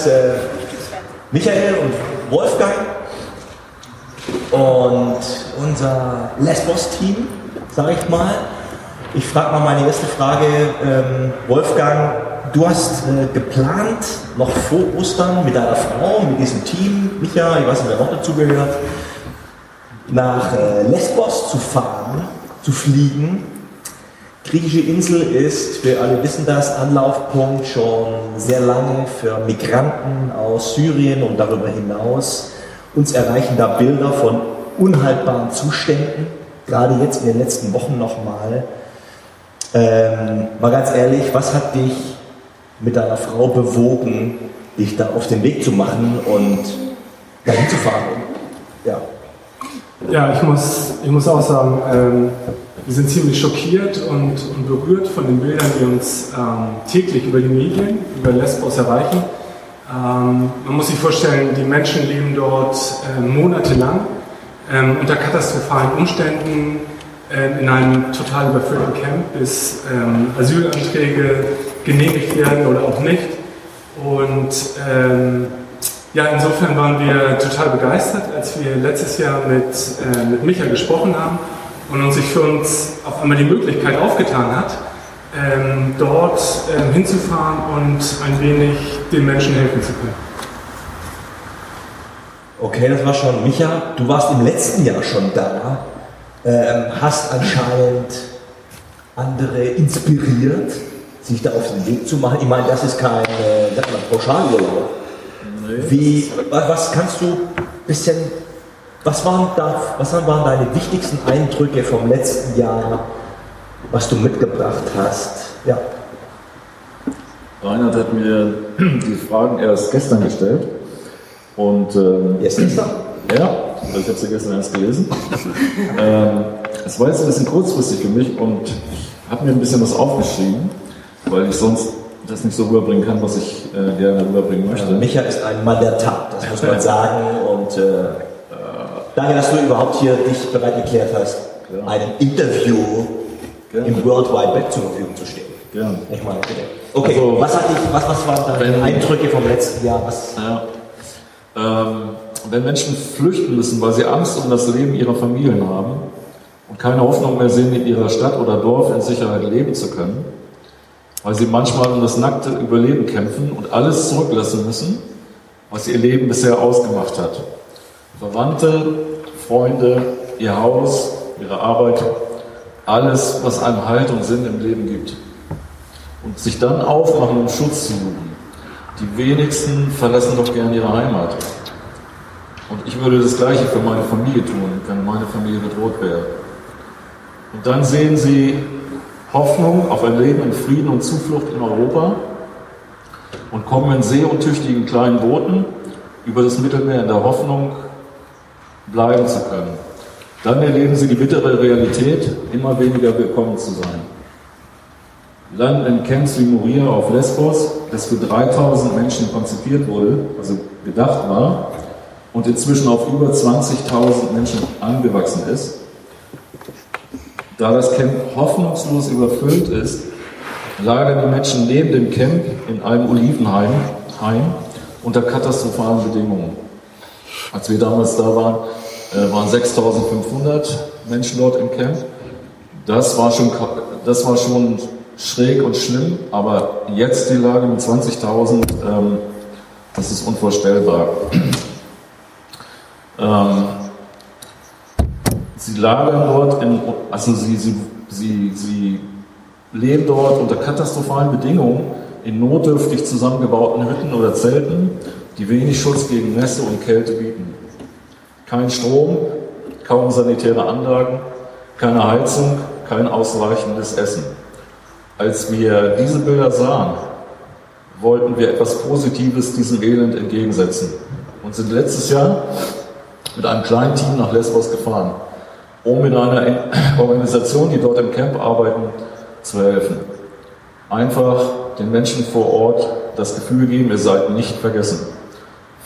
Ist äh, Michael und Wolfgang. Und unser Lesbos-Team, sage ich mal. Ich frage mal meine erste Frage, ähm, Wolfgang, du hast äh, geplant, noch vor Ostern mit deiner Frau, mit diesem Team, Micha, ich weiß nicht, wer noch dazugehört, nach äh, Lesbos zu fahren, zu fliegen. Griechische Insel ist, wir alle wissen das, Anlaufpunkt schon sehr lange für Migranten aus Syrien und darüber hinaus. Uns erreichen da Bilder von unhaltbaren Zuständen, gerade jetzt in den letzten Wochen nochmal. Ähm, mal ganz ehrlich, was hat dich mit deiner Frau bewogen, dich da auf den Weg zu machen und dahin zu fahren? Ja. Ja, ich muss, ich muss auch sagen, ähm, wir sind ziemlich schockiert und, und, berührt von den Bildern, die uns ähm, täglich über die Medien, über Lesbos erreichen. Ähm, man muss sich vorstellen, die Menschen leben dort äh, monatelang ähm, unter katastrophalen Umständen äh, in einem total überfüllten Camp, bis ähm, Asylanträge genehmigt werden oder auch nicht. Und ähm, ja, insofern waren wir total begeistert, als wir letztes Jahr mit, äh, mit Micha gesprochen haben und uns sich für uns auf einmal die Möglichkeit aufgetan hat, ähm, dort ähm, hinzufahren und ein wenig den Menschen helfen zu können. Okay, das war schon Micha. Du warst im letzten Jahr schon da, ähm, hast anscheinend andere inspiriert, sich da auf den Weg zu machen. Ich meine, das ist kein äh, Pauschalurlaub. Nee. Wie, was kannst du ein bisschen, was waren, da, was waren deine wichtigsten Eindrücke vom letzten Jahr, was du mitgebracht hast? Ja. Reinhard hat mir die Fragen erst gestern gestellt. Und, ähm, erst gestern? Ja, ich habe sie gestern erst gelesen. ähm, es war jetzt ein bisschen kurzfristig für mich und ich habe mir ein bisschen was aufgeschrieben, weil ich sonst das nicht so rüberbringen kann, was ich äh, gerne rüberbringen möchte. Micha ist ein Mann der Tat, das muss man sagen. Und äh, danke, dass du überhaupt hier dich bereit erklärt hast, ja. einem Interview Gerne. im World Wide Web zur Verfügung zu stehen. Gerne. Ich meine, bitte. Okay, also, was, hat dich, was, was waren deine Eindrücke vom letzten Jahr? Was? Ja. Ähm, wenn Menschen flüchten müssen, weil sie Angst um das Leben ihrer Familien haben und keine Hoffnung mehr sehen, in ihrer Stadt oder Dorf in Sicherheit leben zu können, weil sie manchmal um das nackte Überleben kämpfen und alles zurücklassen müssen, was ihr Leben bisher ausgemacht hat. Verwandte, Freunde, ihr Haus, ihre Arbeit, alles, was einem Halt und Sinn im Leben gibt. Und sich dann aufmachen, um Schutz zu suchen. Die wenigsten verlassen doch gern ihre Heimat. Und ich würde das Gleiche für meine Familie tun, wenn meine Familie bedroht wäre. Und dann sehen sie Hoffnung auf ein Leben in Frieden und Zuflucht in Europa und kommen in see- und tüchtigen kleinen Booten über das Mittelmeer in der Hoffnung, bleiben zu können. Dann erleben sie die bittere Realität, immer weniger willkommen zu sein. Landen in Camps wie Moria auf Lesbos, das für 3000 Menschen konzipiert wurde, also gedacht war, und inzwischen auf über 20.000 Menschen angewachsen ist, da das Camp hoffnungslos überfüllt ist, lagern die Menschen neben dem Camp in einem Olivenheim Heim, unter katastrophalen Bedingungen. Als wir damals da waren, äh, waren 6500 Menschen dort im Camp. Das war schon, das war schon schräg und schlimm, aber jetzt die Lage mit 20.000, ähm, das ist unvorstellbar. ähm, Sie lagern dort, in, also sie, sie, sie, sie leben dort unter katastrophalen Bedingungen in notdürftig zusammengebauten Hütten oder Zelten, die wenig Schutz gegen Nässe und Kälte bieten. Kein Strom, kaum sanitäre Anlagen, keine Heizung, kein ausreichendes Essen. Als wir diese Bilder sahen, wollten wir etwas Positives diesem Elend entgegensetzen und sind letztes Jahr mit einem kleinen Team nach Lesbos gefahren um in einer Organisation, die dort im Camp arbeiten, zu helfen. Einfach den Menschen vor Ort das Gefühl geben, ihr seid nicht vergessen.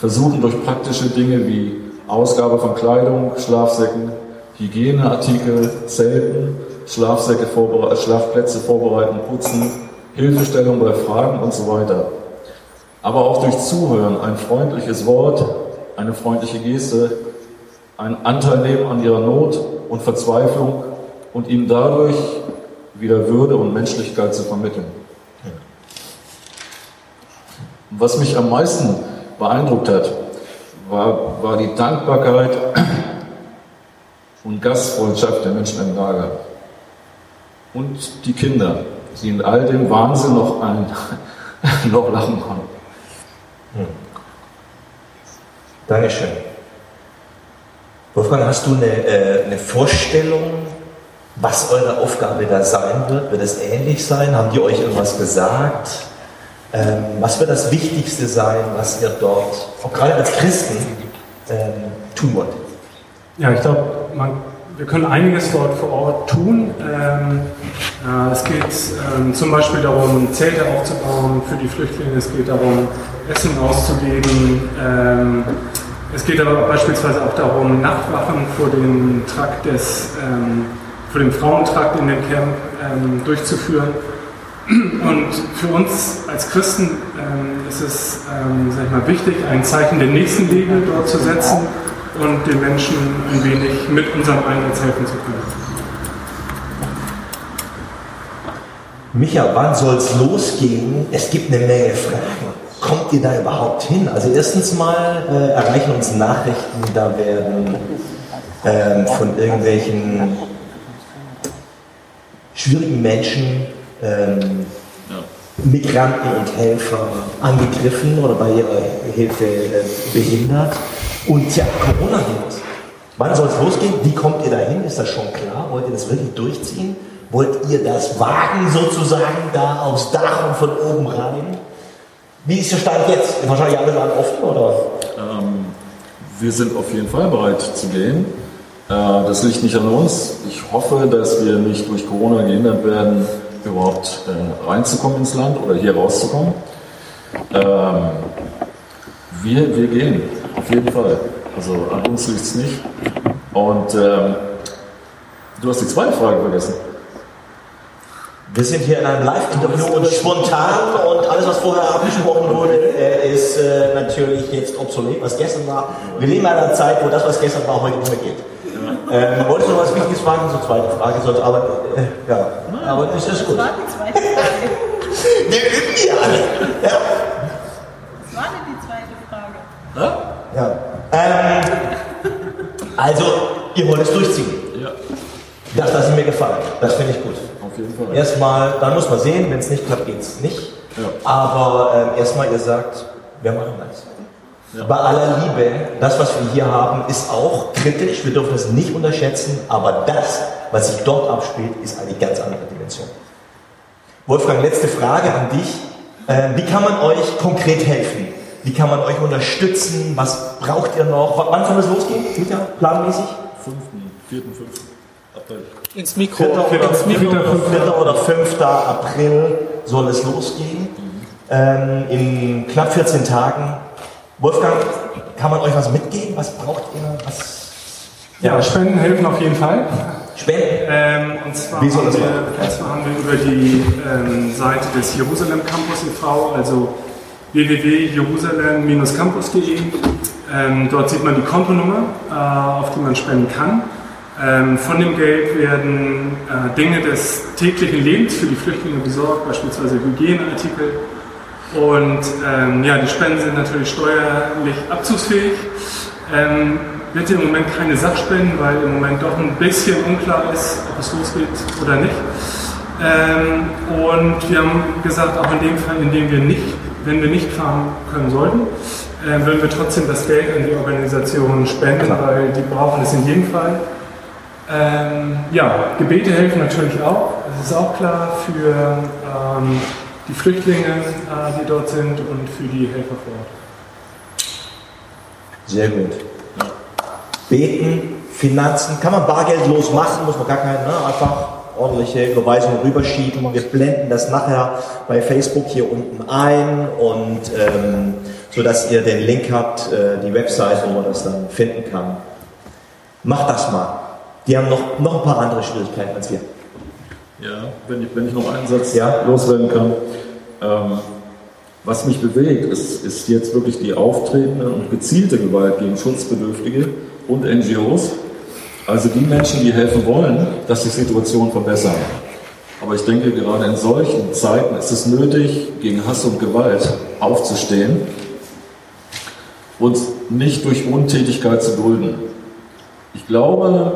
Versuchen durch praktische Dinge wie Ausgabe von Kleidung, Schlafsäcken, Hygieneartikel, Zelten, Schlafsäcke vorbere Schlafplätze vorbereiten, putzen, Hilfestellung bei Fragen und so weiter. Aber auch durch Zuhören, ein freundliches Wort, eine freundliche Geste, einen Anteil nehmen an ihrer Not und Verzweiflung und ihnen dadurch wieder Würde und Menschlichkeit zu vermitteln. Was mich am meisten beeindruckt hat, war, war die Dankbarkeit und Gastfreundschaft der Menschen im Lager. Und die Kinder, die in all dem Wahnsinn noch, ein, noch lachen haben. Dankeschön. Wolfgang, hast du eine, äh, eine Vorstellung, was eure Aufgabe da sein wird? Wird es ähnlich sein? Haben die euch irgendwas gesagt? Ähm, was wird das Wichtigste sein, was ihr dort, auch gerade als Christen, ähm, tun wollt? Ja, ich glaube, wir können einiges dort vor Ort tun. Ähm, äh, es geht ähm, zum Beispiel darum, Zelte aufzubauen für die Flüchtlinge. Es geht darum, Essen auszugeben. Ähm, es geht aber beispielsweise auch darum, Nachtwachen vor dem Trakt des, ähm, vor dem Frauentrakt in dem Camp durchzuführen. Und für uns als Christen ähm, ist es ähm, sag ich mal, wichtig, ein Zeichen der Nächstenliebe dort zu setzen und den Menschen ein wenig mit unserem Einsatz helfen zu können. Micha, wann soll es losgehen? Es gibt eine Menge Fragen kommt ihr da überhaupt hin? Also erstens mal äh, erreichen uns Nachrichten, da werden ähm, von irgendwelchen schwierigen Menschen ähm, Migranten und Helfer angegriffen oder bei ihrer Hilfe äh, behindert. Und ja, Coronavirus. Wann soll es losgehen? Wie kommt ihr dahin? Ist das schon klar? Wollt ihr das wirklich durchziehen? Wollt ihr das wagen, sozusagen, da aufs Dach und von oben rein? Wie ist der Stand jetzt? Wahrscheinlich alle waren offen, oder? Ähm, wir sind auf jeden Fall bereit zu gehen. Äh, das liegt nicht an uns. Ich hoffe, dass wir nicht durch Corona gehindert werden, überhaupt äh, reinzukommen ins Land oder hier rauszukommen. Ähm, wir, wir gehen, auf jeden Fall. Also an uns liegt es nicht. Und ähm, du hast die zweite Frage vergessen. Wir sind hier in einem Live-Interview und spontan und alles, was vorher abgesprochen wurde, äh, ist äh, natürlich jetzt obsolet, was gestern war. Wir leben in einer Zeit, wo das, was gestern war, heute nicht mehr geht. Ähm, wolltest du noch was Wichtiges fragen? So zweite Frage, sonst aber äh, ja, aber ist das gut. Das war die zweite Frage. Wir üben hier alle. Ja. Was war denn die zweite Frage? ja. Ähm, also, ihr wollt es durchziehen. Ja. Das lasse mir gefallen. Das finde ich gut. Auf jeden Fall. Erstmal, dann muss man sehen, wenn es nicht klappt, geht es nicht. Ja. Aber ähm, erstmal, ihr sagt, wir machen das. Ja. Bei aller Liebe, das, was wir hier haben, ist auch kritisch, wir dürfen es nicht unterschätzen, aber das, was sich dort abspielt, ist eine ganz andere Dimension. Wolfgang, letzte Frage an dich. Ähm, wie kann man euch konkret helfen? Wie kann man euch unterstützen? Was braucht ihr noch? W wann soll es losgehen? Mieter, planmäßig? 5., 4., 5. April. Ins Mikro. 4. Ins oder, Mikro. 4. oder 5. April soll es losgehen. Ähm, in knapp 14 Tagen. Wolfgang, kann man euch was mitgeben? Was braucht ihr? Was? Ja, Spenden helfen auf jeden Fall. Spenden? Ähm, und, zwar Wie soll das haben wir, zwar haben wir über die ähm, Seite des Jerusalem Campus e.V., also www.jerusalem-campus.de. Ähm, dort sieht man die Kontonummer, äh, auf die man spenden kann. Ähm, von dem Geld werden äh, Dinge des täglichen Lebens für die Flüchtlinge besorgt, beispielsweise Hygieneartikel. Und ähm, ja, die Spenden sind natürlich steuerlich abzugsfähig. Ähm, bitte im Moment keine Sachspenden, weil im Moment doch ein bisschen unklar ist, ob es losgeht oder nicht. Ähm, und wir haben gesagt, auch in dem Fall, in dem wir nicht, wenn wir nicht fahren können sollten, äh, würden wir trotzdem das Geld an die Organisation spenden, weil die brauchen es in jedem Fall. Ähm, ja, Gebete helfen natürlich auch. Das ist auch klar für ähm, die Flüchtlinge, äh, die dort sind und für die Helfer vor Ort. Sehr gut. Beten, Finanzen, kann man bargeldlos machen, muss man gar keinen, ne? einfach ordentliche Überweisungen rüberschieben. Wir blenden das nachher bei Facebook hier unten ein und ähm, so dass ihr den Link habt, äh, die Website, wo man das dann finden kann. Macht das mal. Die haben noch, noch ein paar andere Schwierigkeiten als wir. Ja, wenn ich, wenn ich noch einen Satz Ja. loswerden kann. Ähm, was mich bewegt, ist, ist jetzt wirklich die auftretende und gezielte Gewalt gegen Schutzbedürftige und NGOs. Also die Menschen, die helfen wollen, dass die Situation verbessern. Aber ich denke, gerade in solchen Zeiten ist es nötig, gegen Hass und Gewalt aufzustehen und nicht durch Untätigkeit zu dulden. Ich glaube,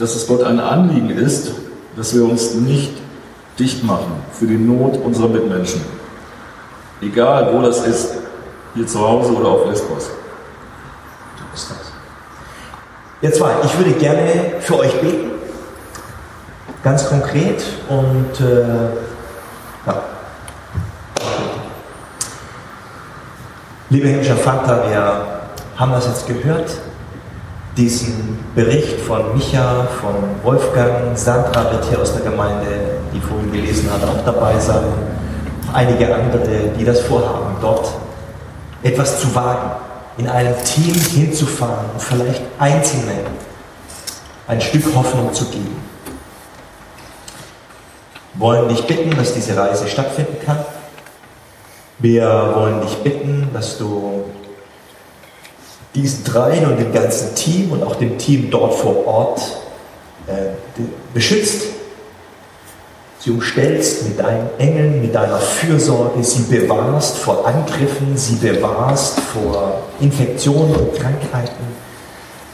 dass es Gott ein Anliegen ist, dass wir uns nicht dicht machen für die Not unserer Mitmenschen. Egal, wo das ist, hier zu Hause oder auf Lesbos. Ihr zwei, ich würde gerne für euch beten, ganz konkret und äh, ja. Lieber himmlischer Vater, wir haben das jetzt gehört, diesen Bericht von Micha, von Wolfgang, Sandra wird hier aus der Gemeinde, die vorhin gelesen hat, auch dabei sein, einige andere, die das vorhaben, dort etwas zu wagen, in einem Team hinzufahren und vielleicht Einzelnen ein Stück Hoffnung zu geben. Wollen dich bitten, dass diese Reise stattfinden kann. Wir wollen dich bitten, dass du diesen dreien und dem ganzen Team und auch dem Team dort vor Ort äh, beschützt, sie umstellst mit deinen Engeln, mit deiner Fürsorge, sie bewahrst vor Angriffen, sie bewahrst vor Infektionen und Krankheiten,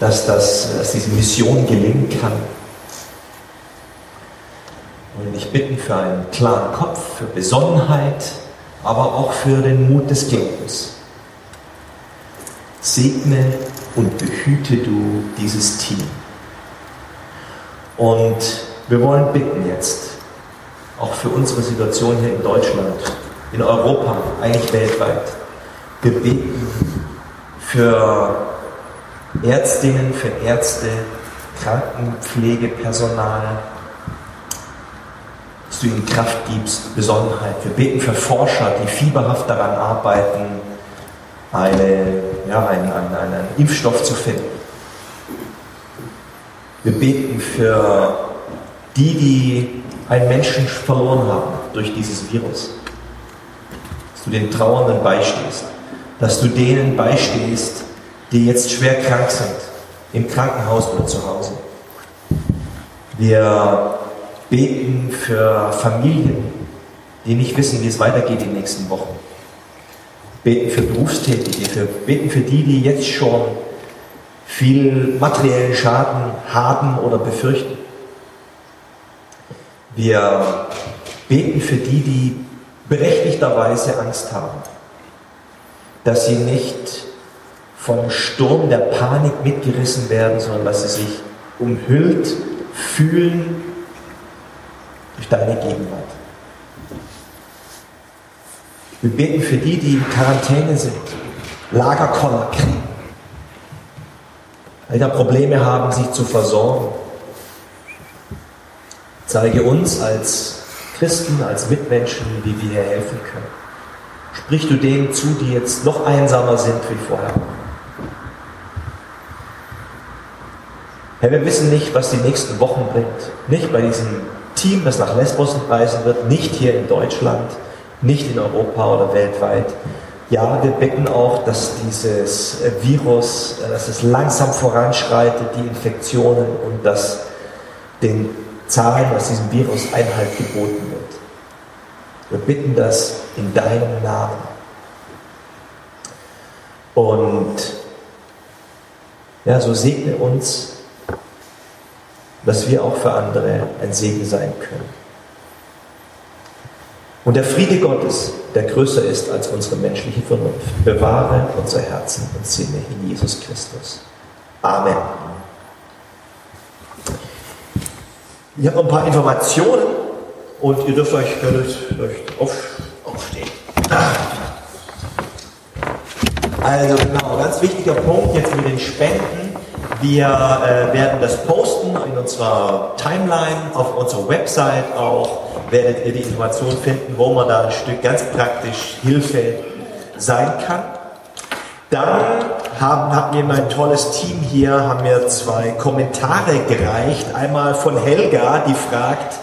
dass, das, dass diese Mission gelingen kann. Und ich bitten für einen klaren Kopf, für Besonnenheit, aber auch für den Mut des Glaubens. Segne und behüte du dieses Team. Und wir wollen bitten jetzt, auch für unsere Situation hier in Deutschland, in Europa, eigentlich weltweit. Wir beten für Ärztinnen, für Ärzte, Krankenpflegepersonal, dass du ihnen Kraft gibst, Besonnenheit. Wir beten für Forscher, die fieberhaft daran arbeiten, eine, ja, einen, einen, einen Impfstoff zu finden. Wir beten für die, die einen Menschen verloren haben durch dieses Virus. Dass du den Trauernden beistehst. Dass du denen beistehst, die jetzt schwer krank sind, im Krankenhaus oder zu Hause. Wir beten für Familien, die nicht wissen, wie es weitergeht in den nächsten Wochen. Beten für Berufstätige, wir beten für die, die jetzt schon viel materiellen Schaden haben oder befürchten. Wir beten für die, die berechtigterweise Angst haben, dass sie nicht vom Sturm der Panik mitgerissen werden, sondern dass sie sich umhüllt fühlen durch deine Gegenwart. Wir beten für die, die in Quarantäne sind, Lagerkoller kriegen, weil da Probleme haben, sich zu versorgen. Zeige uns als Christen, als Mitmenschen, wie wir hier helfen können. Sprich du denen zu, die jetzt noch einsamer sind wie vorher. Herr, wir wissen nicht, was die nächsten Wochen bringt. Nicht bei diesem Team, das nach Lesbos reisen wird, nicht hier in Deutschland, nicht in Europa oder weltweit. Ja, wir bitten auch, dass dieses Virus, dass es langsam voranschreitet, die Infektionen und dass den Zahlen aus diesem Virus Einhalt geboten wird. Wir bitten das in deinem Namen. Und ja, so segne uns dass wir auch für andere ein Segen sein können. Und der Friede Gottes, der größer ist als unsere menschliche Vernunft, bewahre unser Herzen und Sinne in Jesus Christus. Amen. Ich habe noch ein paar Informationen und ihr dürft euch, euch aufstehen. Also genau, ganz wichtiger Punkt jetzt mit den Spenden. Wir äh, werden das posten in unserer Timeline, auf unserer Website auch, werdet ihr die Informationen finden, wo man da ein Stück ganz praktisch Hilfe sein kann. Dann haben, hat mir mein tolles Team hier, haben mir zwei Kommentare gereicht. Einmal von Helga, die fragt,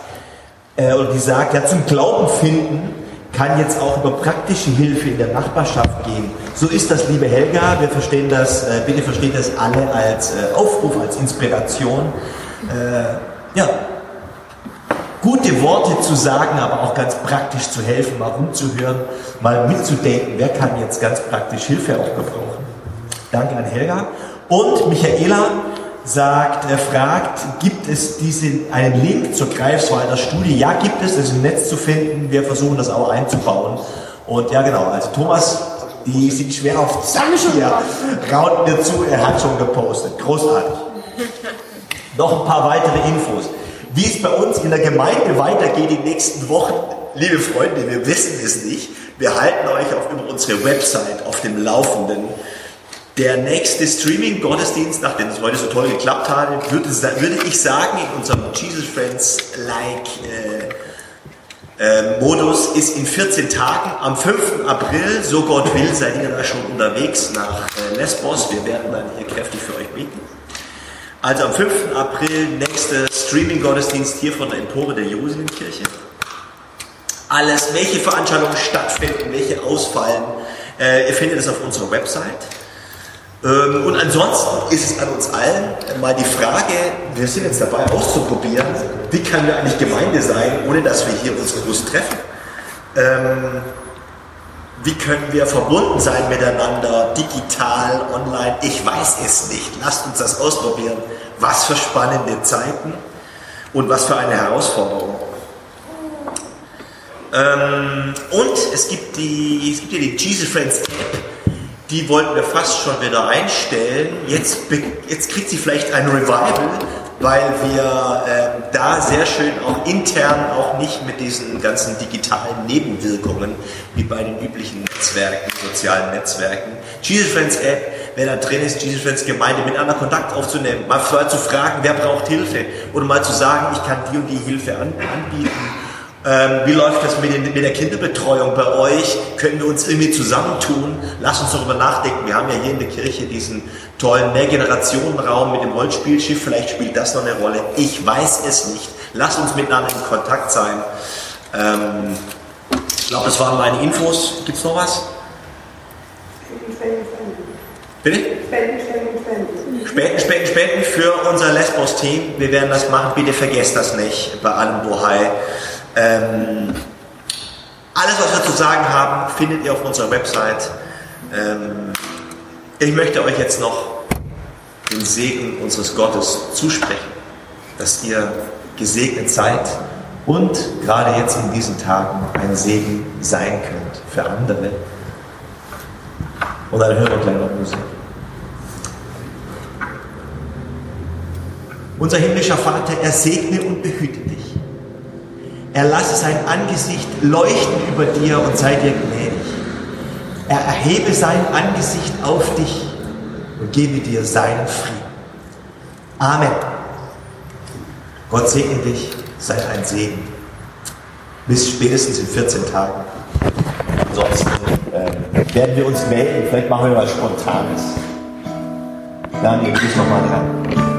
äh, und die sagt, ja, zum Glauben finden kann jetzt auch über praktische Hilfe in der Nachbarschaft gehen. So ist das, liebe Helga. Wir verstehen das, äh, bitte versteht das alle als äh, Aufruf, als Inspiration. Äh, ja, gute Worte zu sagen, aber auch ganz praktisch zu helfen, mal rumzuhören, mal mitzudenken, wer kann jetzt ganz praktisch Hilfe auch gebrauchen. Danke an Helga. Und Michaela, sagt, er fragt, gibt es diesen, einen Link zur Greifswalder Studie? Ja, gibt es, das ist im Netz zu finden. Wir versuchen das auch einzubauen. Und ja, genau, also Thomas, die sind schwer auf Zack hier, rauten mir zu, er hat schon gepostet. Großartig. noch ein paar weitere Infos. Wie es bei uns in der Gemeinde weitergeht die nächsten Wochen, liebe Freunde, wir wissen es nicht. Wir halten euch auf über unsere Website auf dem Laufenden. Der nächste Streaming-Gottesdienst, nachdem es heute so toll geklappt hat, würde, würde ich sagen, in unserem Jesus Friends-like äh, äh, Modus ist in 14 Tagen am 5. April, so Gott will, seid ihr da schon unterwegs nach äh, Lesbos. Wir werden dann hier kräftig für euch beten. Also am 5. April nächster Streaming-Gottesdienst hier von der Empore der Jerusalemkirche. Alles, welche Veranstaltungen stattfinden, welche ausfallen, äh, ihr findet es auf unserer Website. Ähm, und ansonsten ist es an uns allen mal die Frage, wir sind jetzt dabei auszuprobieren, wie kann wir eigentlich Gemeinde sein, ohne dass wir hier uns groß treffen. Ähm, wie können wir verbunden sein miteinander, digital, online? Ich weiß es nicht. Lasst uns das ausprobieren. Was für spannende Zeiten und was für eine Herausforderung. Ähm, und es gibt, ja die Jesus Friends App die wollten wir fast schon wieder einstellen. Jetzt, jetzt kriegt sie vielleicht ein Revival, weil wir äh, da sehr schön auch intern auch nicht mit diesen ganzen digitalen Nebenwirkungen wie bei den üblichen Netzwerken, sozialen Netzwerken. Jesus Friends App, wer da drin ist, Jesus Friends Gemeinde, miteinander Kontakt aufzunehmen, mal zu fragen, wer braucht Hilfe oder mal zu sagen, ich kann die und die Hilfe anbieten ähm, wie läuft das mit, den, mit, der Kinderbetreuung bei euch? Können wir uns irgendwie zusammentun? Lass uns darüber nachdenken. Wir haben ja hier in der Kirche diesen tollen Mehrgenerationenraum mit dem Holzspielschiff. Vielleicht spielt das noch eine Rolle. Ich weiß es nicht. Lass uns miteinander in Kontakt sein. Ähm, ich glaube, das waren meine Infos. Gibt es noch was? Bitte? Spenden, spenden, spenden. Spenden, spenden, spenden für unser Lesbos-Team. Wir werden das machen. Bitte vergesst das nicht bei allem Bohai. Ähm, alles, was wir zu sagen haben, findet ihr auf unserer Website. Ähm, ich möchte euch jetzt noch den Segen unseres Gottes zusprechen, dass ihr gesegnet seid und gerade jetzt in diesen Tagen ein Segen sein könnt für andere. Und dann hören wir gleich noch Musik. Unser himmlischer Vater, er segne und behüte dich. Er lasse sein Angesicht leuchten über dir und sei dir gnädig. Er erhebe sein Angesicht auf dich und gebe dir seinen Frieden. Amen. Gott segne dich, sei ein Segen. Bis spätestens in 14 Tagen. Ansonsten äh, werden wir uns melden. Vielleicht machen wir was Spontanes. Daniel, du bist nochmal dran.